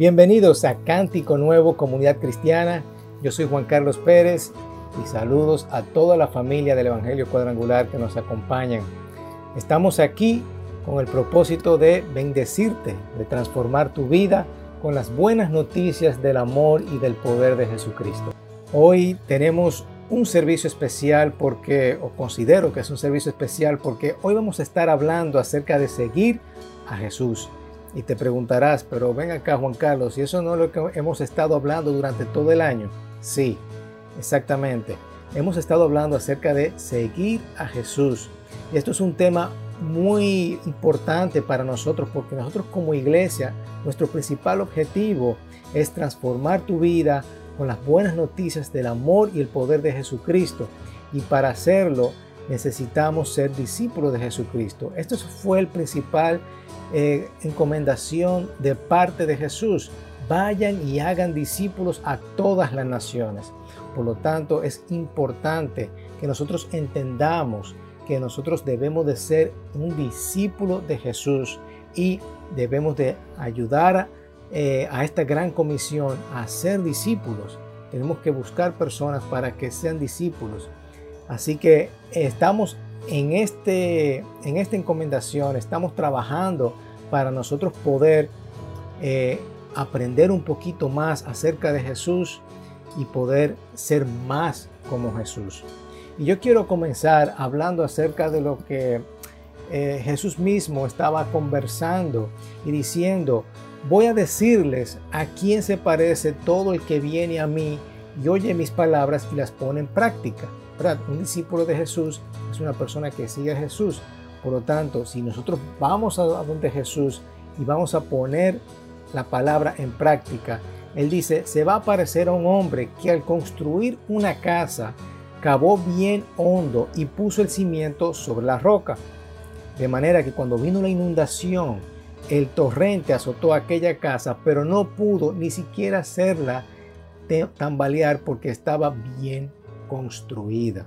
Bienvenidos a Cántico Nuevo Comunidad Cristiana. Yo soy Juan Carlos Pérez y saludos a toda la familia del Evangelio Cuadrangular que nos acompañan. Estamos aquí con el propósito de bendecirte, de transformar tu vida con las buenas noticias del amor y del poder de Jesucristo. Hoy tenemos un servicio especial porque, o considero que es un servicio especial porque hoy vamos a estar hablando acerca de seguir a Jesús. Y te preguntarás, pero ven acá Juan Carlos, ¿y eso no es lo que hemos estado hablando durante todo el año? Sí, exactamente. Hemos estado hablando acerca de seguir a Jesús. Y esto es un tema muy importante para nosotros porque nosotros como iglesia, nuestro principal objetivo es transformar tu vida con las buenas noticias del amor y el poder de Jesucristo. Y para hacerlo necesitamos ser discípulos de Jesucristo. Esto fue el principal eh, encomendación de parte de Jesús. Vayan y hagan discípulos a todas las naciones. Por lo tanto, es importante que nosotros entendamos que nosotros debemos de ser un discípulo de Jesús y debemos de ayudar eh, a esta gran comisión a ser discípulos. Tenemos que buscar personas para que sean discípulos. Así que estamos en, este, en esta encomendación estamos trabajando para nosotros poder eh, aprender un poquito más acerca de Jesús y poder ser más como Jesús. Y yo quiero comenzar hablando acerca de lo que eh, Jesús mismo estaba conversando y diciendo, voy a decirles a quién se parece todo el que viene a mí y oye mis palabras y las pone en práctica. Un discípulo de Jesús es una persona que sigue a Jesús. Por lo tanto, si nosotros vamos a donde Jesús y vamos a poner la palabra en práctica, Él dice, se va a parecer a un hombre que al construir una casa cavó bien hondo y puso el cimiento sobre la roca. De manera que cuando vino la inundación, el torrente azotó aquella casa, pero no pudo ni siquiera hacerla tambalear porque estaba bien construida.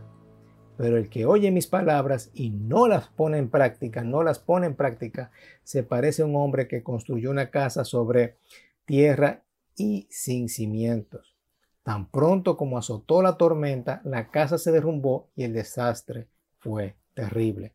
Pero el que oye mis palabras y no las pone en práctica, no las pone en práctica, se parece a un hombre que construyó una casa sobre tierra y sin cimientos. Tan pronto como azotó la tormenta, la casa se derrumbó y el desastre fue terrible.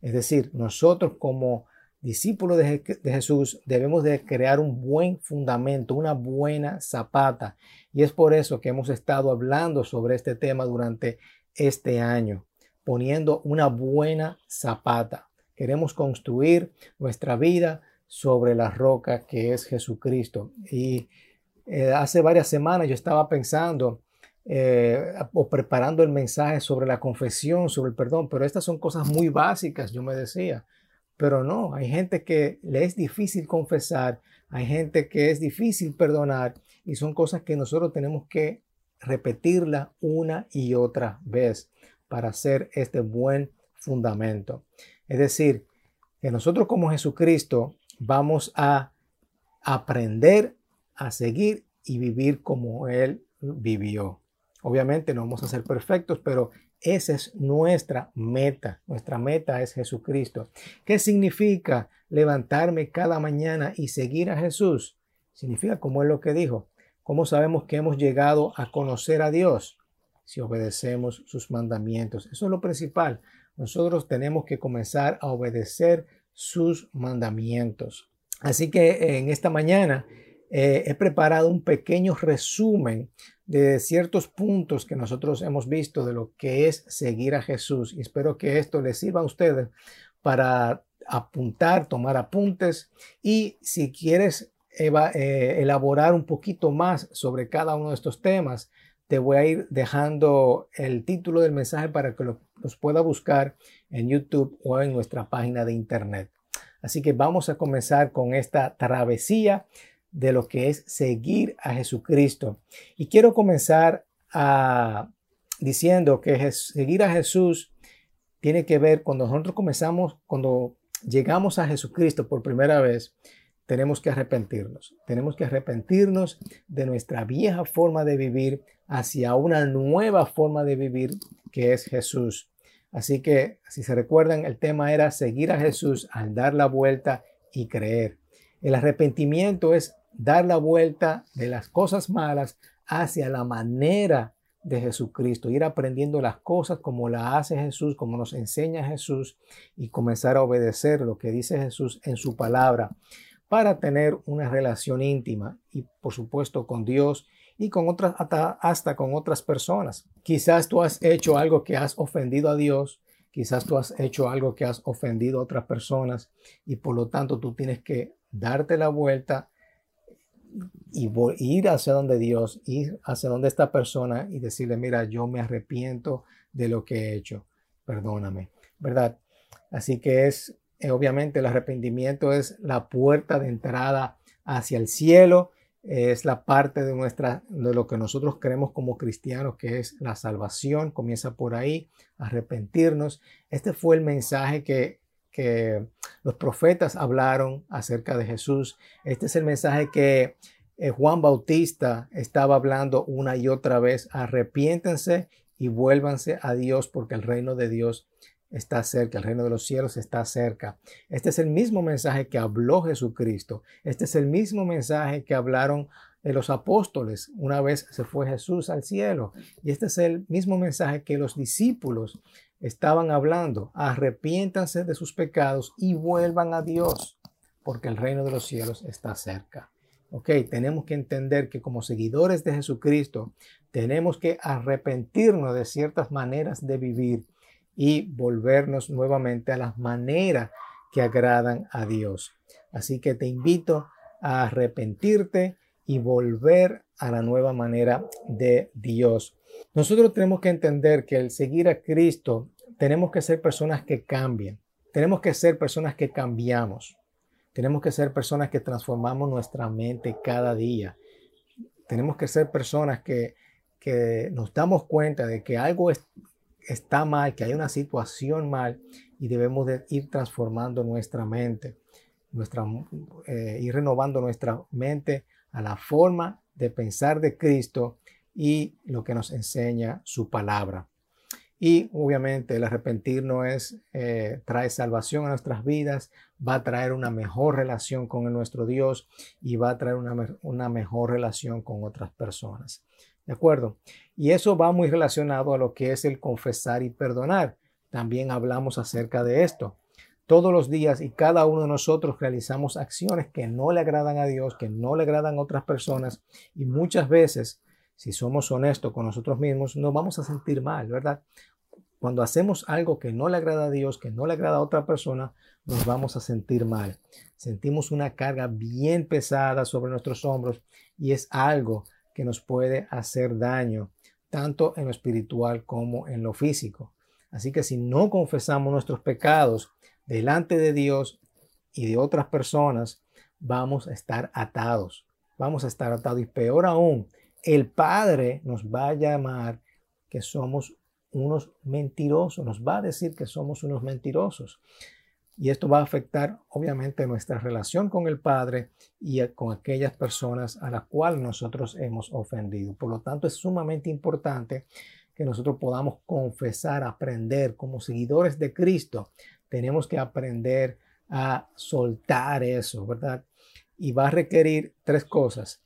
Es decir, nosotros como discípulos de, Jesús debemos de crear un buen fundamento, una buena zapata. Y es por eso que hemos estado hablando sobre este tema durante este año, poniendo una buena zapata. Queremos construir nuestra vida sobre la roca que es Jesucristo. Y eh, hace varias semanas yo estaba pensando eh, o preparando el mensaje sobre la confesión, sobre el perdón, pero estas son cosas muy básicas, yo me decía. Pero no, hay gente que le es difícil confesar, hay gente que es difícil perdonar y son cosas que nosotros tenemos que repetirla una y otra vez para hacer este buen fundamento. Es decir, que nosotros como Jesucristo vamos a aprender a seguir y vivir como Él vivió. Obviamente no vamos a ser perfectos, pero esa es nuestra meta. Nuestra meta es Jesucristo. ¿Qué significa levantarme cada mañana y seguir a Jesús? Significa como es lo que dijo. ¿Cómo sabemos que hemos llegado a conocer a Dios? Si obedecemos sus mandamientos. Eso es lo principal. Nosotros tenemos que comenzar a obedecer sus mandamientos. Así que en esta mañana eh, he preparado un pequeño resumen de ciertos puntos que nosotros hemos visto de lo que es seguir a Jesús. Y espero que esto les sirva a ustedes para apuntar, tomar apuntes y si quieres eh, elaborar un poquito más sobre cada uno de estos temas, te voy a ir dejando el título del mensaje para que los pueda buscar en YouTube o en nuestra página de internet. Así que vamos a comenzar con esta travesía de lo que es seguir a Jesucristo. Y quiero comenzar diciendo que seguir a Jesús tiene que ver cuando nosotros comenzamos, cuando llegamos a Jesucristo por primera vez, tenemos que arrepentirnos. Tenemos que arrepentirnos de nuestra vieja forma de vivir hacia una nueva forma de vivir que es Jesús. Así que, si se recuerdan, el tema era seguir a Jesús al dar la vuelta y creer. El arrepentimiento es dar la vuelta de las cosas malas hacia la manera de Jesucristo, ir aprendiendo las cosas como la hace Jesús, como nos enseña Jesús y comenzar a obedecer lo que dice Jesús en su palabra para tener una relación íntima y por supuesto con Dios y con otras hasta, con otras personas. Quizás tú has hecho algo que has ofendido a Dios, quizás tú has hecho algo que has ofendido a otras personas y por lo tanto tú tienes que darte la vuelta y ir hacia donde Dios, ir hacia donde esta persona y decirle, mira, yo me arrepiento de lo que he hecho, perdóname, ¿verdad? Así que es, eh, obviamente, el arrepentimiento es la puerta de entrada hacia el cielo, es la parte de nuestra, de lo que nosotros creemos como cristianos, que es la salvación, comienza por ahí, arrepentirnos. Este fue el mensaje que que los profetas hablaron acerca de Jesús. Este es el mensaje que eh, Juan Bautista estaba hablando una y otra vez. Arrepiéntense y vuélvanse a Dios porque el reino de Dios está cerca, el reino de los cielos está cerca. Este es el mismo mensaje que habló Jesucristo. Este es el mismo mensaje que hablaron de los apóstoles una vez se fue Jesús al cielo. Y este es el mismo mensaje que los discípulos estaban hablando, arrepiéntanse de sus pecados y vuelvan a Dios, porque el reino de los cielos está cerca. Ok, tenemos que entender que como seguidores de Jesucristo tenemos que arrepentirnos de ciertas maneras de vivir y volvernos nuevamente a las maneras que agradan a Dios. Así que te invito a arrepentirte y volver a la nueva manera de Dios. Nosotros tenemos que entender que el seguir a Cristo tenemos que ser personas que cambien. Tenemos que ser personas que cambiamos. Tenemos que ser personas que transformamos nuestra mente cada día. Tenemos que ser personas que, que nos damos cuenta de que algo está mal, que hay una situación mal y debemos de ir transformando nuestra mente, nuestra, eh, ir renovando nuestra mente a la forma de pensar de Cristo y lo que nos enseña su palabra. Y obviamente el arrepentirnos es, eh, trae salvación a nuestras vidas, va a traer una mejor relación con nuestro Dios y va a traer una, una mejor relación con otras personas. ¿De acuerdo? Y eso va muy relacionado a lo que es el confesar y perdonar. También hablamos acerca de esto. Todos los días y cada uno de nosotros realizamos acciones que no le agradan a Dios, que no le agradan a otras personas y muchas veces, si somos honestos con nosotros mismos, nos vamos a sentir mal, ¿verdad? Cuando hacemos algo que no le agrada a Dios, que no le agrada a otra persona, nos vamos a sentir mal. Sentimos una carga bien pesada sobre nuestros hombros y es algo que nos puede hacer daño, tanto en lo espiritual como en lo físico. Así que si no confesamos nuestros pecados delante de Dios y de otras personas, vamos a estar atados. Vamos a estar atados. Y peor aún, el Padre nos va a llamar que somos unos mentirosos, nos va a decir que somos unos mentirosos. Y esto va a afectar obviamente nuestra relación con el Padre y con aquellas personas a las cuales nosotros hemos ofendido. Por lo tanto, es sumamente importante que nosotros podamos confesar, aprender como seguidores de Cristo. Tenemos que aprender a soltar eso, ¿verdad? Y va a requerir tres cosas.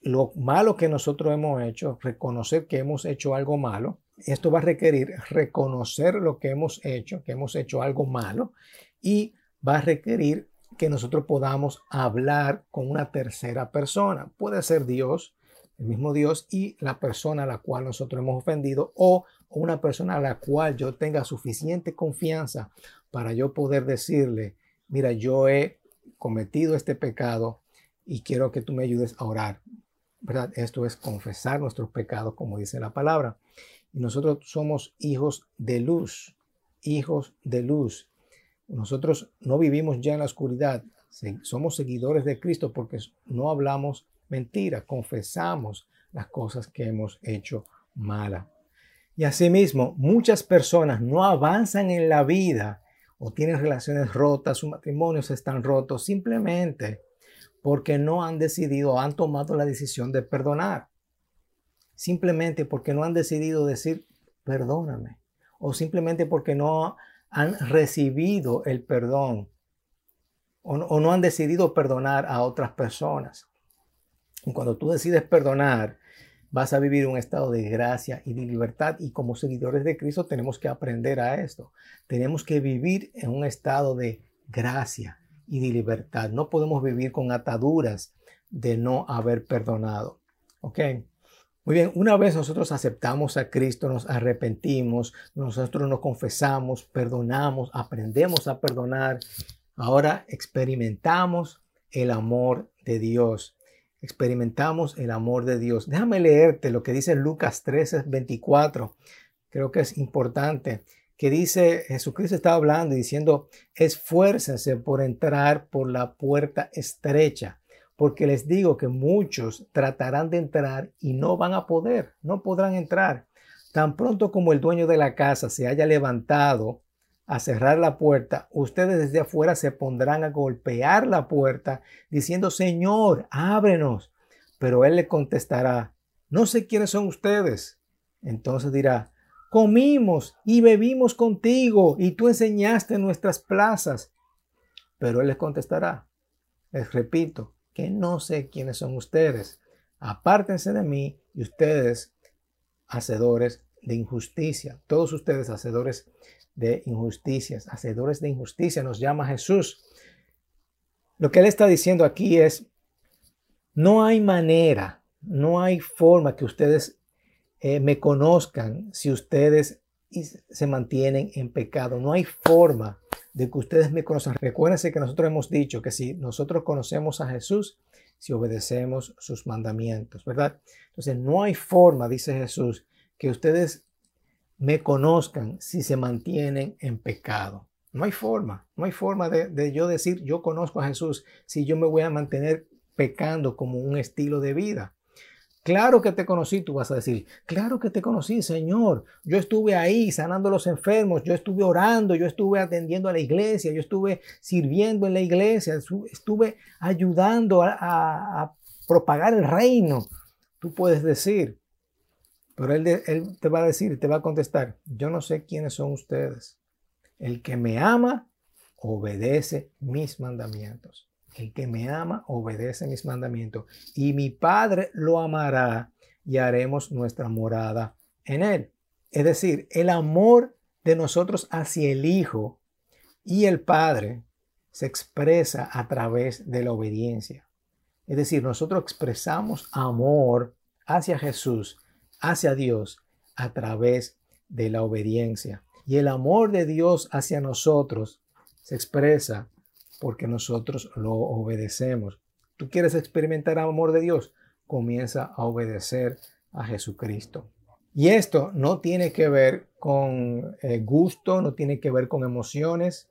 Lo malo que nosotros hemos hecho, reconocer que hemos hecho algo malo, esto va a requerir reconocer lo que hemos hecho, que hemos hecho algo malo, y va a requerir que nosotros podamos hablar con una tercera persona. Puede ser Dios, el mismo Dios, y la persona a la cual nosotros hemos ofendido, o una persona a la cual yo tenga suficiente confianza para yo poder decirle, mira, yo he cometido este pecado y quiero que tú me ayudes a orar. ¿Verdad? Esto es confesar nuestros pecados, como dice la palabra. Y nosotros somos hijos de luz, hijos de luz. Nosotros no vivimos ya en la oscuridad, somos seguidores de Cristo porque no hablamos mentira, confesamos las cosas que hemos hecho mala. Y asimismo, muchas personas no avanzan en la vida o tienen relaciones rotas, sus matrimonios están rotos simplemente porque no han decidido, han tomado la decisión de perdonar simplemente porque no han decidido decir perdóname o simplemente porque no han recibido el perdón o no, han decidido perdonar a otras personas. Y cuando tú decides perdonar, vas a vivir un estado de gracia y de libertad. Y como seguidores de Cristo tenemos que aprender a esto. Tenemos que vivir en un estado de gracia y de libertad. No podemos vivir con ataduras de no haber perdonado. ¿Ok? Muy bien, una vez nosotros aceptamos a Cristo, nos arrepentimos, nosotros nos confesamos, perdonamos, aprendemos a perdonar, ahora experimentamos el amor de Dios. Experimentamos el amor de Dios. Déjame leerte lo que dice Lucas 13, 24. Creo que es importante. Que dice, Jesucristo está hablando y diciendo, esfuércense por entrar por la puerta estrecha porque les digo que muchos tratarán de entrar y no van a poder, no podrán entrar. Tan pronto como el dueño de la casa se haya levantado a cerrar la puerta, ustedes desde afuera se pondrán a golpear la puerta diciendo, Señor, ábrenos. Pero él le contestará, no sé quiénes son ustedes. Entonces dirá, comimos y bebimos contigo y tú enseñaste en nuestras plazas. Pero él les contestará, les repito, que no sé quiénes son ustedes. Apártense de mí y ustedes, hacedores de injusticia. Todos ustedes, hacedores de injusticias, hacedores de injusticia, nos llama Jesús. Lo que él está diciendo aquí es, no hay manera, no hay forma que ustedes eh, me conozcan si ustedes se mantienen en pecado. No hay forma de que ustedes me conozcan. Recuérdense que nosotros hemos dicho que si nosotros conocemos a Jesús, si obedecemos sus mandamientos, ¿verdad? Entonces, no hay forma, dice Jesús, que ustedes me conozcan si se mantienen en pecado. No hay forma, no hay forma de, yo decir yo conozco a Jesús si yo me voy a mantener pecando como un estilo de vida. Claro que te conocí, tú vas a decir, claro que te conocí, Señor. Yo estuve ahí sanando a los enfermos, yo estuve orando, yo estuve atendiendo a la iglesia, yo estuve sirviendo en la iglesia, estuve ayudando a, propagar el reino. Tú puedes decir, pero él, te va a decir, te va a contestar, yo no sé quiénes son ustedes. El que me ama, obedece mis mandamientos. El que me ama obedece mis mandamientos y mi Padre lo amará y haremos nuestra morada en él. Es decir, el amor de nosotros hacia el Hijo y el Padre se expresa a través de la obediencia. Es decir, nosotros expresamos amor hacia Jesús, hacia Dios, a través de la obediencia. Y el amor de Dios hacia nosotros se expresa porque nosotros lo obedecemos. ¿Tú quieres experimentar el amor de Dios? Comienza a obedecer a Jesucristo. Y esto no tiene que ver con eh, gusto, no tiene que ver con emociones,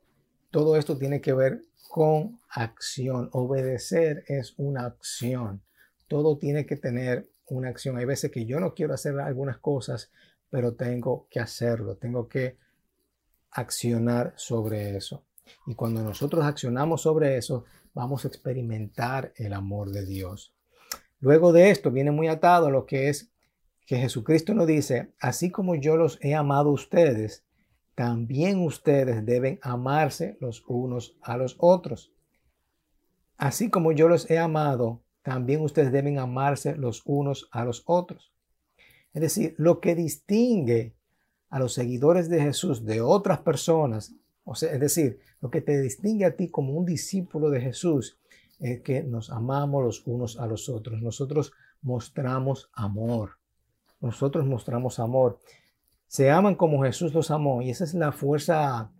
todo esto tiene que ver con acción. Obedecer es una acción. Todo tiene que tener una acción. Hay veces que yo no quiero hacer algunas cosas, pero tengo que hacerlo, tengo que accionar sobre eso. Y cuando nosotros accionamos sobre eso, vamos a experimentar el amor de Dios. Luego de esto viene muy atado a lo que es que Jesucristo nos dice, así como yo los he amado a ustedes, también ustedes deben amarse los unos a los otros. Así como yo los he amado, también ustedes deben amarse los unos a los otros. Es decir, lo que distingue a los seguidores de Jesús de otras personas o sea, es decir, lo que te distingue a ti como un discípulo de Jesús es que nos amamos los unos a los otros. Nosotros mostramos amor. Nosotros mostramos amor. Se aman como Jesús los amó y esa es la fuerza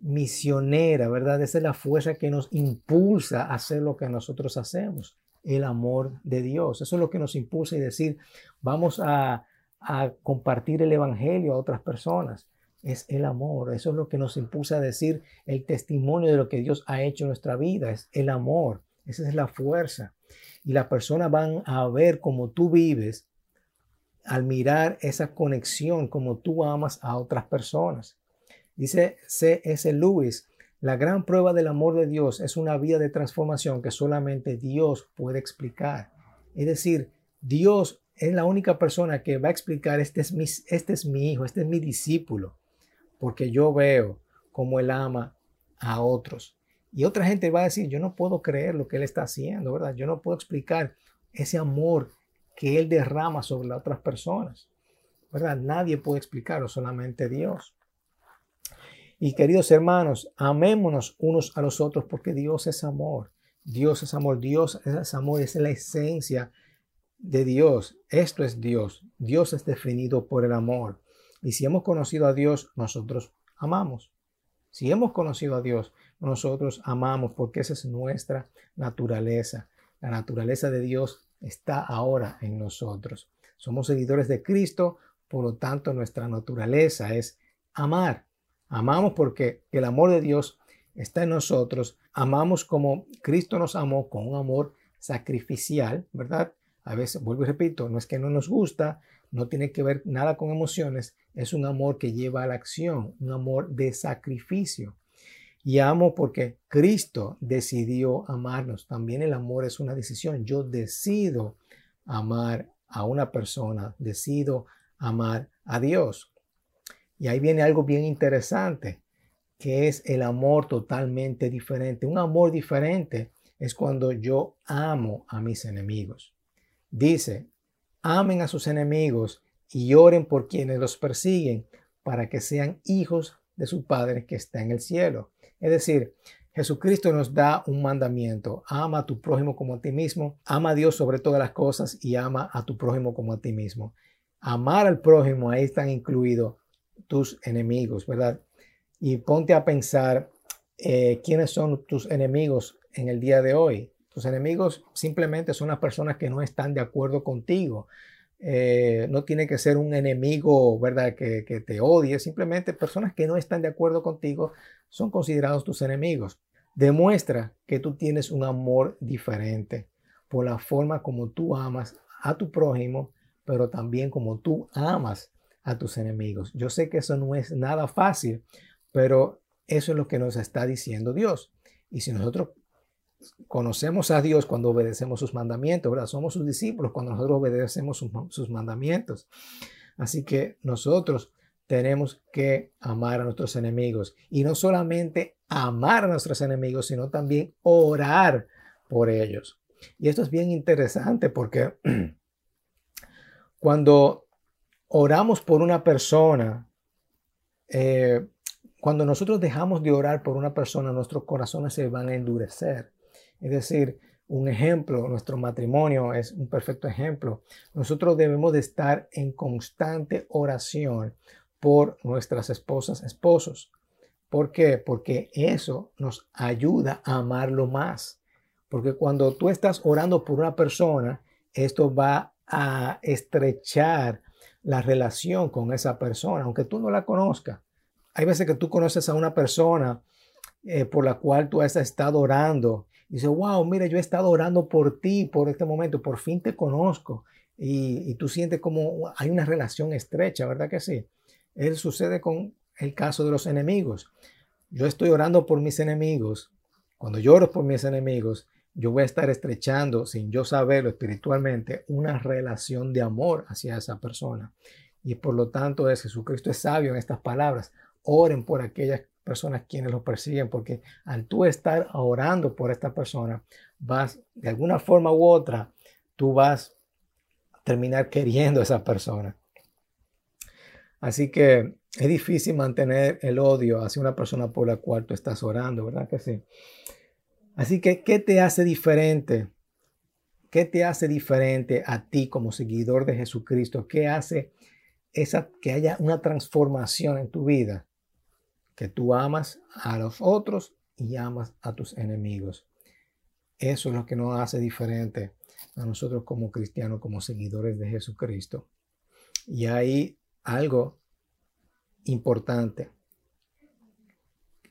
misionera, ¿verdad? Esa es la fuerza que nos impulsa a hacer lo que nosotros hacemos, el amor de Dios. Eso es lo que nos impulsa y decir, vamos a, a compartir el Evangelio a otras personas es el amor. Eso es lo que nos impulsa a decir el testimonio de lo que Dios ha hecho en nuestra vida. Es el amor. Esa es la fuerza. Y las personas van a ver cómo tú vives al mirar esa conexión, como tú amas a otras personas. Dice C.S. Lewis, la gran prueba del amor de Dios es una vida de transformación que solamente Dios puede explicar. Es decir, Dios es la única persona que va a explicar, este es mi, este es mi hijo, este es mi discípulo porque yo veo cómo Él ama a otros. Y otra gente va a decir, yo no puedo creer lo que Él está haciendo, ¿verdad? Yo no puedo explicar ese amor que Él derrama sobre las otras personas, ¿verdad? Nadie puede explicarlo, solamente Dios. Y queridos hermanos, amémonos unos a los otros porque Dios es amor. Dios es amor, Dios es amor, es la esencia de Dios. Esto es Dios. Dios es definido por el amor. Y si hemos conocido a Dios, nosotros amamos. Si hemos conocido a Dios, nosotros amamos porque esa es nuestra naturaleza. La naturaleza de Dios está ahora en nosotros. Somos seguidores de Cristo, por lo tanto nuestra naturaleza es amar. Amamos porque el amor de Dios está en nosotros. Amamos como Cristo nos amó con un amor sacrificial, ¿verdad? A veces, vuelvo y repito, no es que no nos gusta, no tiene que ver nada con emociones, es un amor que lleva a la acción, un amor de sacrificio. Y amo porque Cristo decidió amarnos. También el amor es una decisión. Yo decido amar a una persona, decido amar a Dios. Y ahí viene algo bien interesante, que es el amor totalmente diferente. Un amor diferente es cuando yo amo a mis enemigos. Dice, amen a sus enemigos y oren por quienes los persiguen para que sean hijos de su Padre que está en el cielo. Es decir, Jesucristo nos da un mandamiento. Ama a tu prójimo como a ti mismo. Ama a Dios sobre todas las cosas y ama a tu prójimo como a ti mismo. Amar al prójimo, ahí están incluidos tus enemigos, ¿verdad? Y ponte a pensar eh, quiénes son tus enemigos en el día de hoy. Tus enemigos simplemente son las personas que no están de acuerdo contigo. Eh, no tiene que ser un enemigo, ¿verdad? Que, que, te odie, simplemente personas que no están de acuerdo contigo son considerados tus enemigos. Demuestra que tú tienes un amor diferente por la forma como tú amas a tu prójimo, pero también como tú amas a tus enemigos. Yo sé que eso no es nada fácil, pero eso es lo que nos está diciendo Dios. Y si nosotros conocemos a Dios cuando obedecemos sus mandamientos, ¿verdad? Somos sus discípulos cuando nosotros obedecemos sus, mandamientos. Así que nosotros tenemos que amar a nuestros enemigos y no solamente amar a nuestros enemigos, sino también orar por ellos. Y esto es bien interesante porque cuando oramos por una persona, eh, cuando nosotros dejamos de orar por una persona, nuestros corazones se van a endurecer. Es decir, un ejemplo, nuestro matrimonio es un perfecto ejemplo. Nosotros debemos de estar en constante oración por nuestras esposas, esposos. ¿Por qué? Porque eso nos ayuda a amarlo más. Porque cuando tú estás orando por una persona, esto va a estrechar la relación con esa persona, aunque tú no la conozcas. Hay veces que tú conoces a una persona eh, por la cual tú has estado orando dice, wow, mira, yo he estado orando por ti, por este momento, por fin te conozco. Y, tú sientes como hay una relación estrecha, ¿verdad que sí? Eso sucede con el caso de los enemigos. Yo estoy orando por mis enemigos. Cuando yo oro por mis enemigos, yo voy a estar estrechando, sin yo saberlo espiritualmente, una relación de amor hacia esa persona. Y por lo tanto es Jesucristo es sabio en estas palabras. Oren por aquellas personas quienes lo persiguen, porque al tú estar orando por esta persona, vas de alguna forma u otra, tú vas a terminar queriendo a esa persona. Así que es difícil mantener el odio hacia una persona por la cual tú estás orando, ¿verdad que sí? Así que, ¿qué te hace diferente? ¿Qué te hace diferente a ti como seguidor de Jesucristo? ¿Qué hace que haya una transformación en tu vida? que tú amas a los otros y amas a tus enemigos. Eso es lo que nos hace diferente a nosotros como cristianos, como seguidores de Jesucristo. Y hay algo importante.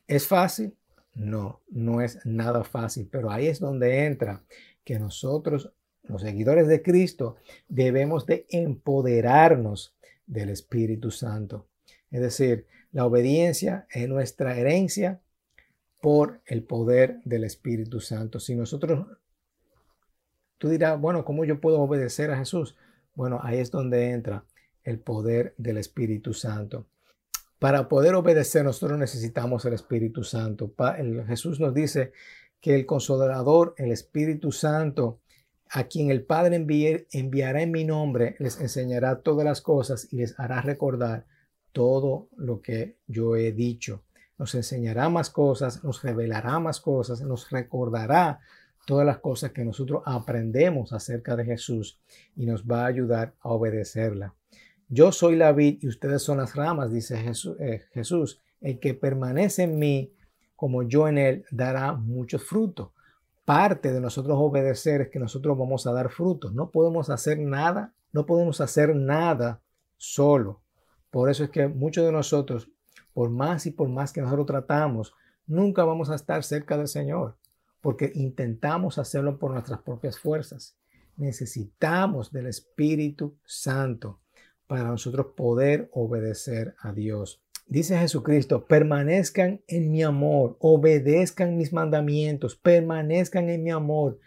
¿Es fácil? No, no es nada fácil, pero ahí es donde entra que nosotros, los seguidores de Cristo, debemos de empoderarnos del Espíritu Santo. Es decir, la obediencia es nuestra herencia por el poder del Espíritu Santo. Si nosotros, tú dirás, bueno, ¿cómo yo puedo obedecer a Jesús? Bueno, ahí es donde entra el poder del Espíritu Santo. Para poder obedecer nosotros necesitamos el Espíritu Santo. Jesús nos dice que el consolador, el Espíritu Santo, a quien el Padre enviará en mi nombre, les enseñará todas las cosas y les hará recordar todo lo que yo he dicho. Nos enseñará más cosas, nos revelará más cosas, nos recordará todas las cosas que nosotros aprendemos acerca de Jesús y nos va a ayudar a obedecerla. Yo soy la vid y ustedes son las ramas, dice Jesús. Eh, Jesús. El que permanece en mí como yo en él dará mucho fruto parte de nosotros obedecer es que nosotros vamos a dar frutos. No podemos hacer nada, no podemos hacer nada solo. Por eso es que muchos de nosotros, por más y por más que nosotros tratamos, nunca vamos a estar cerca del Señor, porque intentamos hacerlo por nuestras propias fuerzas. Necesitamos del Espíritu Santo para nosotros poder obedecer a Dios. Dice Jesucristo, permanezcan en mi amor, obedezcan mis mandamientos, permanezcan en mi amor,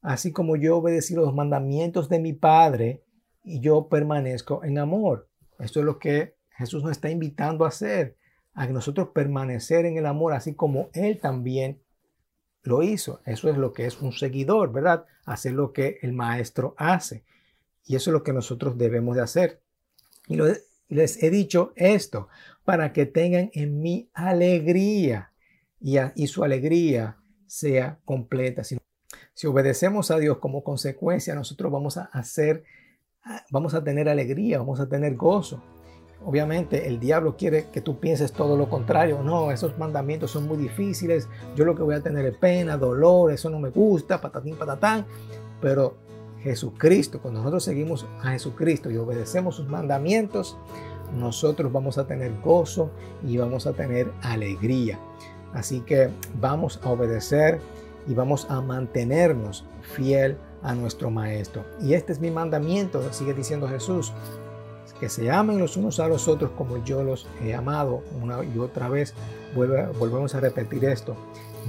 así como yo obedecí los mandamientos de mi Padre y yo permanezco en amor. Esto es lo que Jesús nos está invitando a hacer, a nosotros permanecer en el amor, así como Él también lo hizo. Eso es lo que es un seguidor, ¿verdad? Hacer lo que el maestro hace. Y eso es lo que nosotros debemos de hacer. Y les he dicho esto para que tengan en mí alegría y, su alegría sea completa. Si, si, obedecemos a Dios como consecuencia, nosotros vamos a hacer, vamos a tener alegría, vamos a tener gozo. Obviamente el diablo quiere que tú pienses todo lo contrario. No, esos mandamientos son muy difíciles. Yo lo que voy a tener es pena, dolor, eso no me gusta, patatín, patatán. Pero Jesucristo, cuando nosotros seguimos a Jesucristo y obedecemos sus mandamientos, nosotros vamos a tener gozo y vamos a tener alegría. Así que vamos a obedecer y vamos a mantenernos fiel a nuestro Maestro. Y este es mi mandamiento, sigue diciendo Jesús, que se amen los unos a los otros como yo los he amado. Una y otra vez volvemos a repetir esto.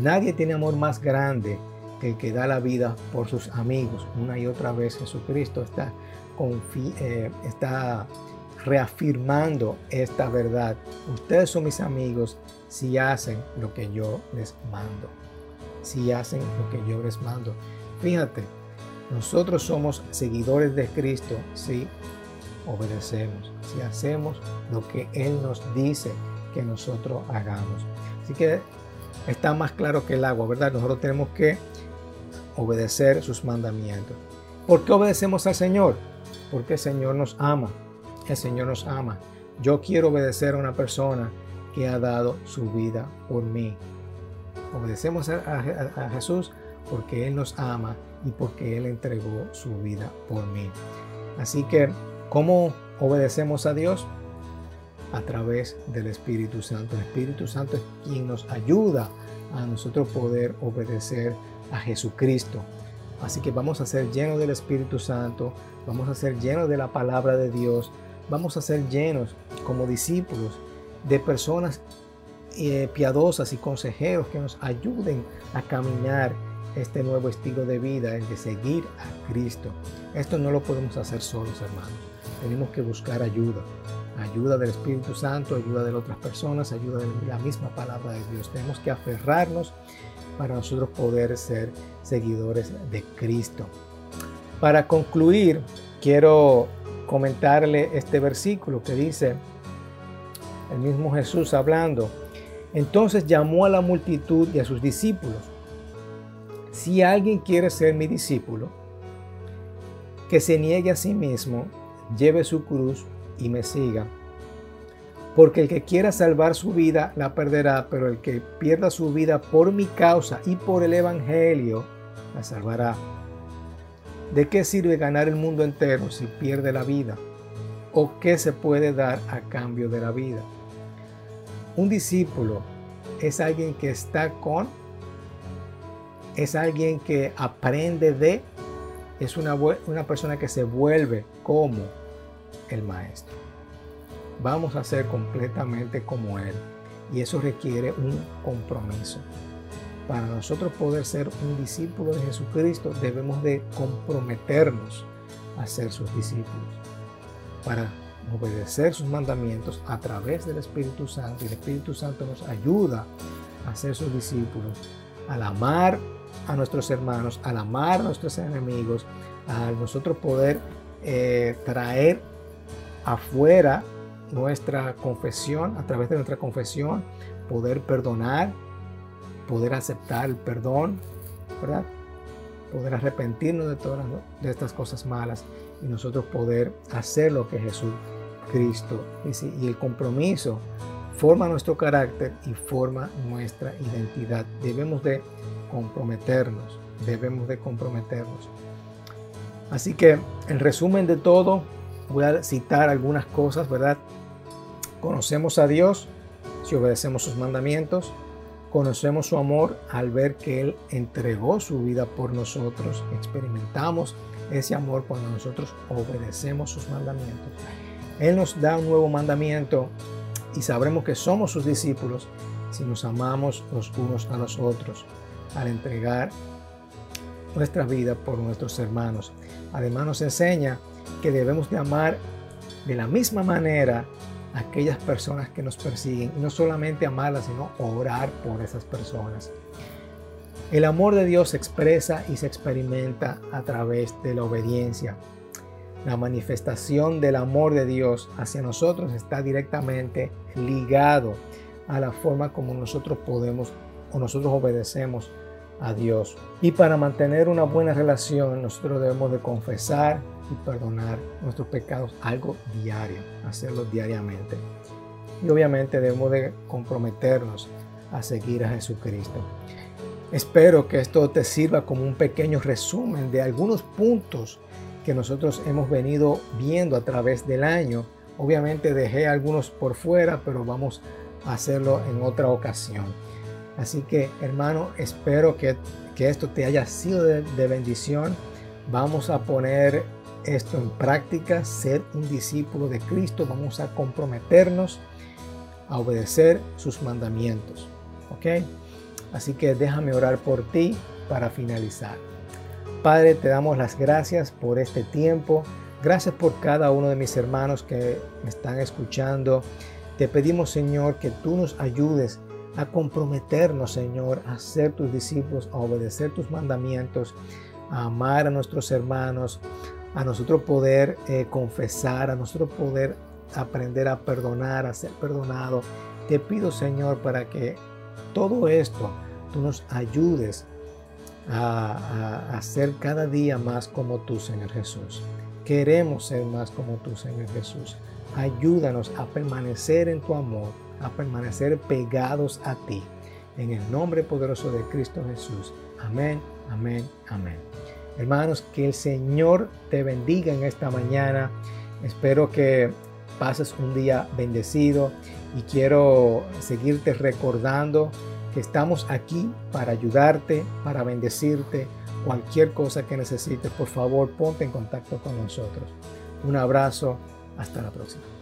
Nadie tiene amor más grande que da la vida por sus amigos. Una y otra vez Jesucristo está, eh, está reafirmando esta verdad. Ustedes son mis amigos si hacen lo que yo les mando. Si hacen lo que yo les mando. Fíjate, nosotros somos seguidores de Cristo si obedecemos, si hacemos lo que Él nos dice que nosotros hagamos. Así que está más claro que el agua, ¿verdad? Nosotros tenemos que obedecer sus mandamientos. ¿Por qué obedecemos al Señor? Porque el Señor nos ama el Señor nos ama. Yo quiero obedecer a una persona que ha dado su vida por mí. Obedecemos a, Jesús porque Él nos ama y porque Él entregó su vida por mí. Así que, ¿cómo obedecemos a Dios? A través del Espíritu Santo. El Espíritu Santo es quien nos ayuda a nosotros poder obedecer a Jesucristo. Así que vamos a ser llenos del Espíritu Santo, vamos a ser llenos de la palabra de Dios, vamos a ser llenos como discípulos de personas eh, piadosas y consejeros que nos ayuden a caminar este nuevo estilo de vida, el de seguir a Cristo. Esto no lo podemos hacer solos, hermanos. Tenemos que buscar ayuda. Ayuda del Espíritu Santo, ayuda de otras personas, ayuda de la misma palabra de Dios. Tenemos que aferrarnos para nosotros poder ser seguidores de Cristo. Para concluir, quiero comentarle este versículo que dice, el mismo Jesús hablando, entonces llamó a la multitud y a sus discípulos, si alguien quiere ser mi discípulo, que se niegue a sí mismo, lleve su cruz y me siga. Porque el que quiera salvar su vida la perderá, pero el que pierda su vida por mi causa y por el Evangelio la salvará. ¿De qué sirve ganar el mundo entero si pierde la vida? ¿O qué se puede dar a cambio de la vida? Un discípulo es alguien que está con, es alguien que aprende de, es una, una persona que se vuelve como el maestro. Vamos a ser completamente como Él. Y eso requiere un compromiso para nosotros poder ser un discípulo de Jesucristo, debemos de comprometernos a ser sus discípulos. Para obedecer sus mandamientos a través del Espíritu Santo y el Espíritu Santo nos ayuda a ser sus discípulos, al amar a nuestros hermanos, al amar a nuestros enemigos, a nosotros poder eh, traer afuera nuestra confesión, a través de nuestra confesión, poder perdonar, poder aceptar el perdón, ¿verdad? Poder arrepentirnos de todas de estas cosas malas y nosotros poder hacer lo que Jesús Cristo dice. Y el compromiso forma nuestro carácter y forma nuestra identidad. Debemos de comprometernos, debemos de comprometernos. Así que en resumen de todo, voy a citar algunas cosas, ¿verdad? Conocemos a Dios si obedecemos sus mandamientos, conocemos su amor al ver que Él entregó su vida por nosotros, experimentamos ese amor cuando nosotros obedecemos sus mandamientos. Él nos da un nuevo mandamiento y sabremos que somos sus discípulos si nos amamos los unos a los otros al entregar nuestra vida por nuestros hermanos. Además nos enseña que debemos de amar de la misma manera aquellas personas que nos persiguen y no solamente amarlas, sino orar por esas personas. El amor de Dios se expresa y se experimenta a través de la obediencia. La manifestación del amor de Dios hacia nosotros está directamente ligado a la forma como nosotros podemos o nosotros obedecemos a Dios. Y para mantener una buena relación, nosotros debemos de confesar y perdonar nuestros pecados algo diario, hacerlo diariamente. Y obviamente debemos de comprometernos a seguir a Jesucristo. Espero que esto te sirva como un pequeño resumen de algunos puntos que nosotros hemos venido viendo a través del año. Obviamente dejé algunos por fuera, pero vamos a hacerlo en otra ocasión. Así que hermano, espero que, esto te haya sido de, de bendición. Vamos a poner esto en práctica, ser un discípulo de Cristo. Vamos a comprometernos a obedecer sus mandamientos. ¿Ok? Así que déjame orar por ti para finalizar. Padre, te damos las gracias por este tiempo. Gracias por cada uno de mis hermanos que me están escuchando. Te pedimos, Señor, que tú nos ayudes a comprometernos, Señor, a ser tus discípulos, a obedecer tus mandamientos, a amar a nuestros hermanos, a nosotros poder eh, confesar, a nosotros poder aprender a perdonar, a ser perdonado. Te pido, Señor, para que todo esto tú nos ayudes a, a, ser cada día más como tú, Señor Jesús. Queremos ser más como tú, Señor Jesús. Ayúdanos a permanecer en tu amor a permanecer pegados a ti. En el nombre poderoso de Cristo Jesús. Amén, amén, amén. Hermanos, que el Señor te bendiga en esta mañana. Espero que pases un día bendecido y quiero seguirte recordando que estamos aquí para ayudarte, para bendecirte. Cualquier cosa que necesites, por favor, ponte en contacto con nosotros. Un abrazo, hasta la próxima.